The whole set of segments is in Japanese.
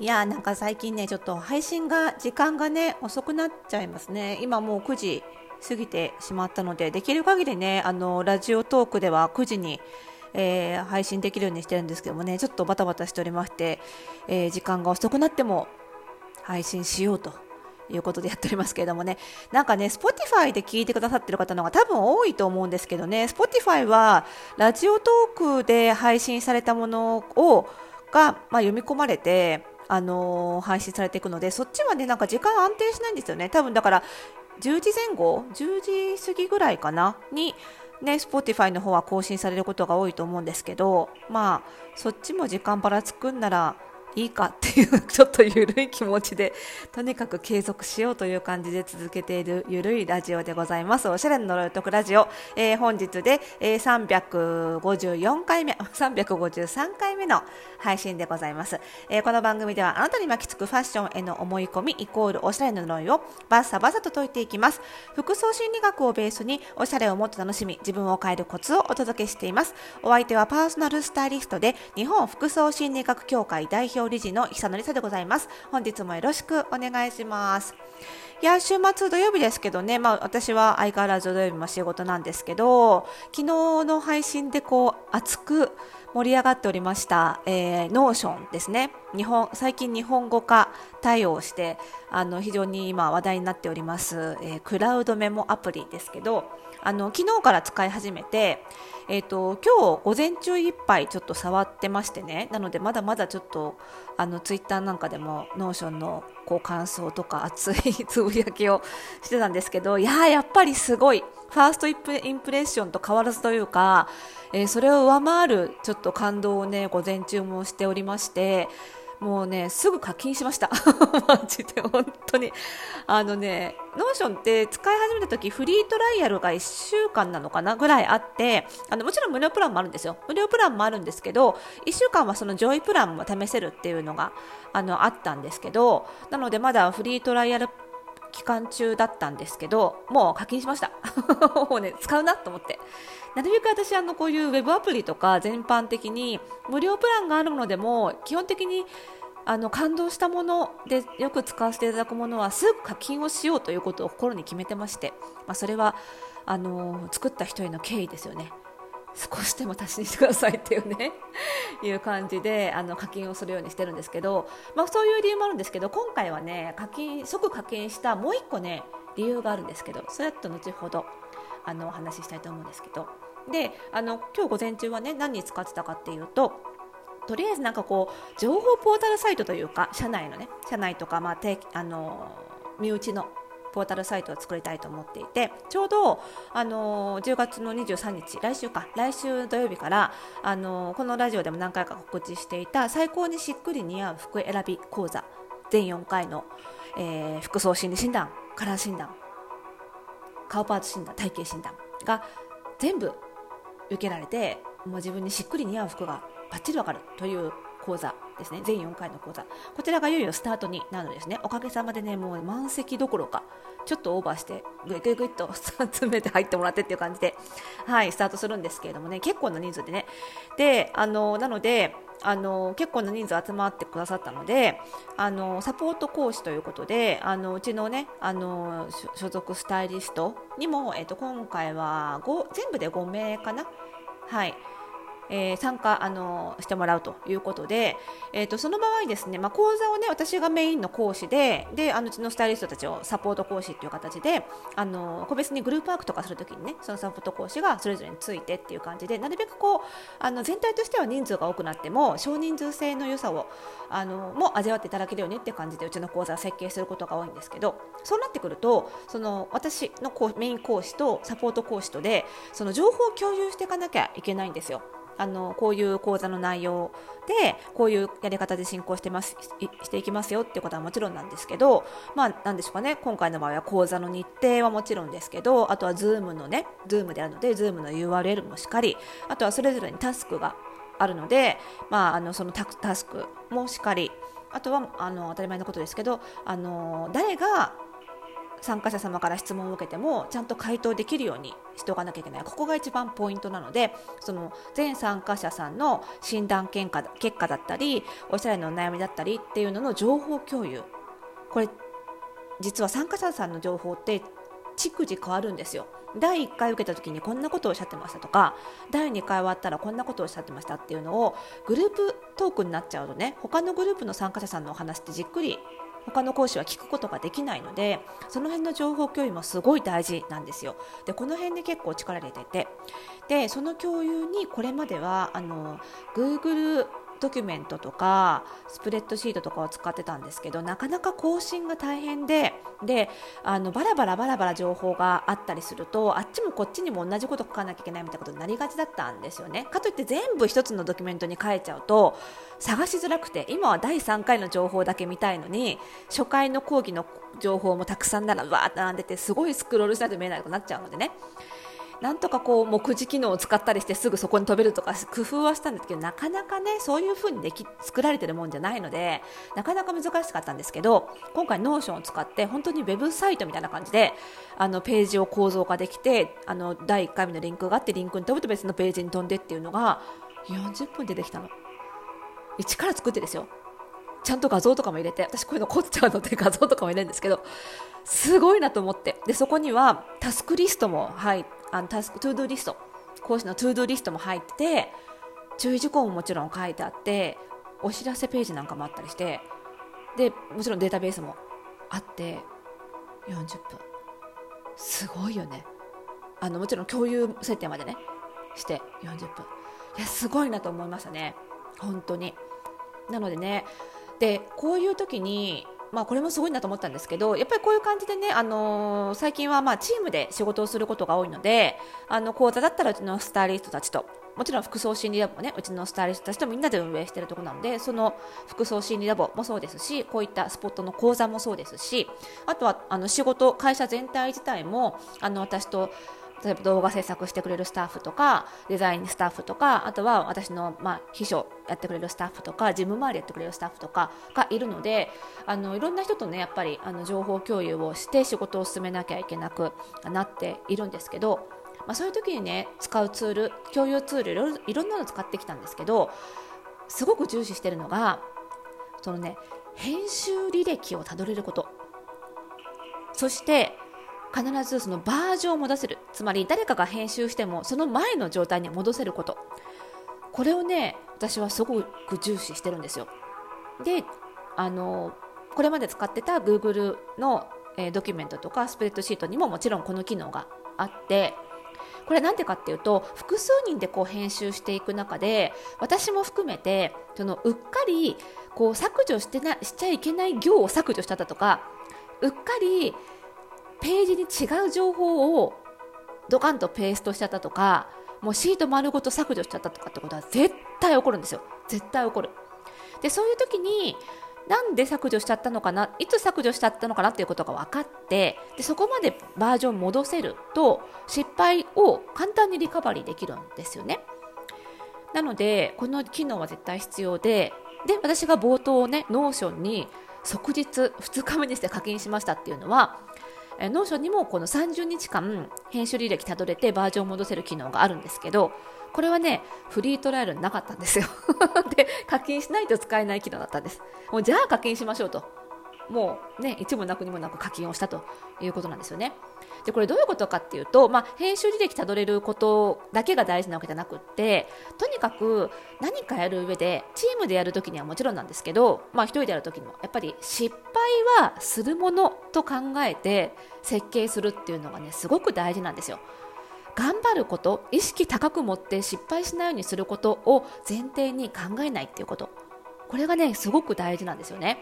いやなんか最近ねちょっと配信が時間がね遅くなっちゃいますね。今もう9時過ぎてしまったのでできる限りねあのラジオトークでは9時に、えー、配信できるようにしてるんですけどもねちょっとバタバタしておりまして、えー、時間が遅くなっても配信しようということでやっておりますけれどもね、なんかね、Spotify で聞いてくださってる方の方が多分多いと思うんですけどね、Spotify はラジオトークで配信されたものをが、まあ、読み込まれて、あのー、配信されていくのでそっちはねなんか時間安定しないんですよね。多分だから10時前後10時過ぎぐらいかなにね Spotify の方は更新されることが多いと思うんですけどまあそっちも時間ばらつくんならいいかっていうちょっと緩い気持ちでとにかく継続しようという感じで続けている緩いラジオでございます。おしゃれの呪いとくラジオ、えー、本日で、えー、354回目 353回目の配信でございます、えー、この番組ではあなたに巻きつくファッションへの思い込みイコールおしゃれの呪いをバッサバサと解いていきます。服装心理学をベースにおしゃれをもっと楽しみ自分を変えるコツをお届けしています。お相手はパーソナルスタイリストで日本服装心理学協会代表理事の久典さでございます。本日もよろしくお願いします。いや週末土曜日ですけどね、まあ、私は相変わらず土曜日も仕事なんですけど昨日の配信でこう熱く盛り上がっておりました、えー、 Notion ですね。日本最近日本語化対応してあの非常に今話題になっております、えー、クラウドメモアプリですけどあの昨日から使い始めて、えーと、今日午前中いっぱいちょっと触ってましてね。なのでまだまだちょっとあのツイッターなんかでも Notion のこう感想とか熱いつぶやきをしてたんですけどいややっぱりすごい。ファーストインプレッションと変わらずというか、えー、それを上回るちょっと感動をね午前中もしておりましてもうねすぐ課金しました。マジで本当に。あのね Notion って使い始めた時フリートライアルが1週間なのかなぐらいあってあのもちろん無料プランもあるんですよ。無料プランもあるんですけど1週間はその上位プランも試せるっていうのがあのあったんですけどなのでまだフリートライアル期間中だったんですけどもう課金しました。もうね使うなと思って。なるべく私あのこういうウェブアプリとか全般的に無料プランがあるものでも基本的にあの感動したものでよく使わせていただくものはすぐ課金をしようということを心に決めてまして、まあ、それはあの作った人への敬意ですよね。少しでも足しにしてくださいっていうね いう感じであの課金をするようにしてるんですけど、まあ、そういう理由もあるんですけど今回はね課金即課金したもう1個ね理由があるんですけどそれと後ほどあのお話ししたいと思うんですけど。であの今日午前中はね何に使ってたかっていうととりあえずなんかこう情報ポータルサイトというか社内のね社内とか、まあ、あの身内のポータルサイトを作りたいと思っていてちょうど、あの10月の23日来週か来週土曜日から、あのこのラジオでも何回か告知していた最高にしっくり似合う服選び講座全4回の、えー、服装心理診断カラー診断顔パーツ診断体型診断が全部受けられてもう自分にしっくり似合う服がバッチリわかるという講座ですね。全4回の講座。こちらがいよいよスタートになるんですね。おかげさまでねもう満席どころかちょっとオーバーしてぐいぐいぐいっと 詰めて入ってもらってっていう感じではいスタートするんですけれどもね結構な人数でね。であのなのであの結構な人数集まってくださったのであのサポート講師ということであのうちのねあの所属スタイリストにも、えっと、今回は全部で5名かな。はい。えー、参加あのしてもらうということで、えーと、その場合ですね、まあ、講座をね私がメインの講師でであのうちのスタイリストたちをサポート講師っていう形であの個別にグループワークとかするときにねそのサポート講師がそれぞれについてっていう感じでなるべくこうあの全体としては人数が多くなっても少人数制の良さをあのも味わっていただけるようにっていう感じでうちの講座は設計することが多いんですけどそうなってくるとその私のメイン講師とサポート講師とでその情報を共有していかなきゃいけないんですよ。あのこういう講座の内容でこういうやり方で進行してますしていきますよっていうことはもちろんなんですけど、まあ、なんでしょうかね。今回の場合は講座の日程はもちろんですけどあとは Zoom のね Zoom であるので Zoom の URL もしっかりあとはそれぞれにタスクがあるので、まあ、あのそのタスクもしっかりあとはあの当たり前のことですけどあの誰が参加者様から質問を受けてもちゃんと回答できるようにしておかなきゃいけない。ここが一番ポイントなのでその全参加者さんの診断結果結果だったりおしゃれの悩みだったりっていうのの情報共有。これ実は参加者さんの情報って逐次変わるんですよ。第1回受けた時にこんなことをおっしゃってましたとか第2回終わったらこんなことをおっしゃってましたっていうのをグループトークになっちゃうとね他のグループの参加者さんのお話ってじっくり他の講師は聞くことができないのでその辺の情報共有もすごい大事なんですよ。でこの辺で結構力入れててでその共有にこれまではあの Google ドキュメントとかスプレッドシートとかを使ってたんですけどなかなか更新が大変でであのバラバラバラバラ情報があったりするとあっちもこっちにも同じこと書かなきゃいけないみたいなことになりがちだったんですよね。かといって全部1つのドキュメントに書いちゃうと探しづらくて今は第3回の情報だけ見たいのに初回の講義の情報もたくさんならわーって並んでてすごいスクロールしないと見えなくなっちゃうのでねなんとかこう目次機能を使ったりしてすぐそこに飛べるとか工夫はしたんですけどなかなかねそういう風にでき作られてるもんじゃないのでなかなか難しかったんですけど今回 Notion を使って本当にウェブサイトみたいな感じであのページを構造化できてあの第1回目のリンクがあってリンクに飛ぶと別のページに飛んでっていうのが40分でできたの。一から作ってですよ。ちゃんと画像とかも入れて私こういうの凝っちゃうので画像とかも入れるんですけどすごいなと思って。でそこにはタスクリストも入あのタスクトゥードゥリスト講師のトゥードゥリストも入ってて注意事項ももちろん書いてあってお知らせページなんかもあったりしてでもちろんデータベースもあって40分。すごいよね。あのもちろん共有設定までねして40分。いやすごいなと思いましたね。本当に。なのでねでこういう時にまあ、これもすごいなと思ったんですけどやっぱりこういう感じでね、あのー、最近はまあチームで仕事をすることが多いのであの講座だったらうちのスタイリストたちともちろん服装心理ラボもねうちのスタイリストたちとみんなで運営しているところなのでその服装心理ラボもそうですしこういったスポットの講座もそうですしあとはあの仕事会社全体自体もあの私と例えば動画制作してくれるスタッフとかデザインスタッフとかあとは私の、まあ、秘書やってくれるスタッフとか事務周りやってくれるスタッフとかがいるのであのいろんな人とねやっぱりあの情報共有をして仕事を進めなきゃいけなくなっているんですけど、まあ、そういう時にね使うツール共有ツールいろいろんなの使ってきたんですけどすごく重視してるのがそのね編集履歴をたどれること。そして必ずそのバージョンを戻せる。つまり誰かが編集してもその前の状態に戻せること。これをね私はすごく重視してるんですよ。であのこれまで使ってた Google の、えー、ドキュメントとかスプレッドシートにももちろんこの機能があってこれなんでかっていうと複数人でこう編集していく中で私も含めてそのうっかりこう削除してなしちゃいけない行を削除しただとかうっかりページに違う情報をドカンとペーストしちゃったとかもうシート丸ごと削除しちゃったとかってことは絶対起こるんですよ。絶対起こる。でそういう時になんで削除しちゃったのかな？いつ削除しちゃったのかなっていうことが分かってでそこまでバージョン戻せると失敗を簡単にリカバリーできるんですよね。なのでこの機能は絶対必要でで私が冒頭ね Notion に即日2日目にして課金しましたっていうのはえ Notion にもこの30日間編集履歴たどれてバージョンを戻せる機能があるんですけどこれはねフリートライアルなかったんですよ。で課金しないと使えない機能だったんです。もうじゃあ課金しましょうと。もうね一もなくにもなく課金をしたということなんですよね。でこれどういうことかっていうと、まあ、編集履歴たどれることだけが大事なわけじゃなくってとにかく何かやる上でチームでやるときにはもちろんなんですけど、まあ、1人でやるときにもやっぱり失敗はするものと考えて設計するっていうのがねすごく大事なんですよ。頑張ること意識高く持って失敗しないようにすることを前提に考えないっていうことこれがねすごく大事なんですよね。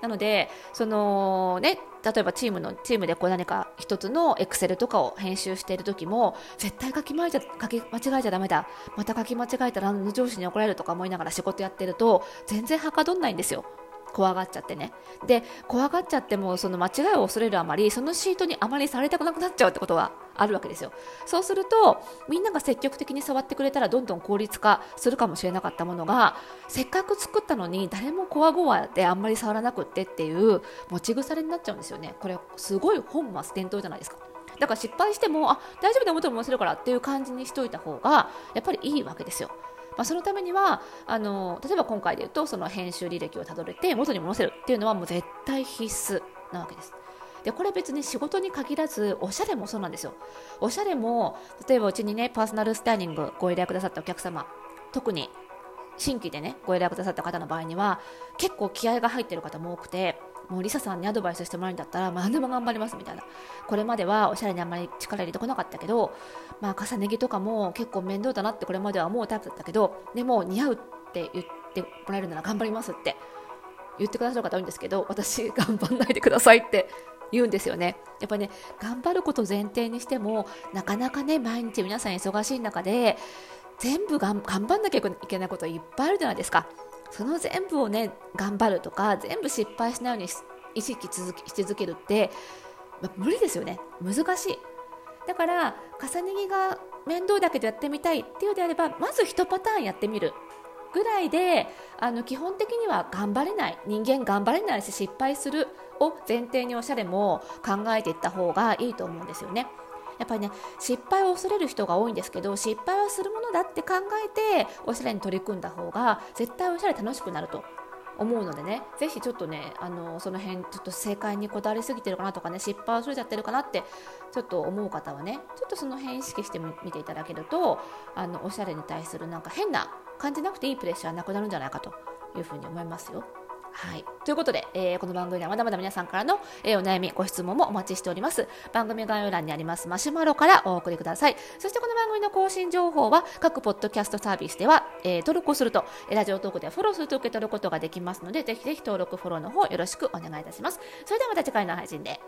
なのでそのね例えばチームのチームでこう何か一つのエクセルとかを編集している時も絶対書き間違え書き間違えちゃだめだまた書き間違えたら上司に怒られるとか思いながら仕事やってると全然はかどんないんですよ。怖がっちゃってね。で怖がっちゃってもその間違いを恐れるあまりそのシートにあまりされたくなくなっちゃうってことがあるわけですよ。そうするとみんなが積極的に触ってくれたらどんどん効率化するかもしれなかったものがせっかく作ったのに誰もこわごわであんまり触らなくってっていう持ち腐れになっちゃうんですよね。これすごい本末転倒じゃないですか。だから失敗してもあ大丈夫だ元に戻せるからっていう感じにしといた方がやっぱりいいわけですよ。まあ、そのためにはあの例えば今回で言うとその編集履歴をたどれて元に戻せるっていうのはもう絶対必須なわけです。でこれ別に仕事に限らずおしゃれもそうなんですよ。おしゃれも例えばうちにねパーソナルスタイリングご依頼くださったお客様特に新規でねご依頼くださった方の場合には結構気合が入ってる方も多くてもうリサさんにアドバイスしてもらうんだったら、まあ何でも頑張りますみたいな。これまではおしゃれにあんまり力入れてこなかったけど、まあ、重ね着とかも結構面倒だなってこれまでは思うタイプだったけど、でも似合うって言ってもらえるなら頑張りますって言ってくださる方多いんですけど、私頑張んないでくださいって言うんですよね。やっぱね、頑張ること前提にしても、なかなかね、毎日皆さん忙しい中で、全部がん頑張んなきゃいけないこといっぱいあるじゃないですか。その全部をね頑張るとか全部失敗しないように意識続きし続けるって、まあ、無理ですよね。難しい。だから重ね着が面倒だけどやってみたいっていうのであればまず1パターンやってみるぐらいであの基本的には頑張れない。人間頑張れないし失敗するを前提におしゃれも考えていった方がいいと思うんですよね。やっぱりね失敗を恐れる人が多いんですけど失敗はするものだって考えておしゃれに取り組んだ方が絶対おしゃれ楽しくなると思うのでねぜひちょっとねあのその辺ちょっと正解にこだわりすぎてるかなとかね失敗を恐れちゃってるかなってちょっと思う方はねちょっとその辺意識してみていただけるとあのおしゃれに対するなんか変な感じなくていいプレッシャーなくなるんじゃないかというふうに思いますよ。はい。ということで、えー、この番組ではまだまだ皆さんからの、えー、お悩み、ご質問もお待ちしております。番組概要欄にありますマシュマロからお送りください。そしてこの番組の更新情報は各ポッドキャストサービスでは、えー、登録をすると、ラジオトークではフォローすると受け取ることができますので、ぜひぜひ登録、フォローの方よろしくお願いいたします。それではまた次回の配信で。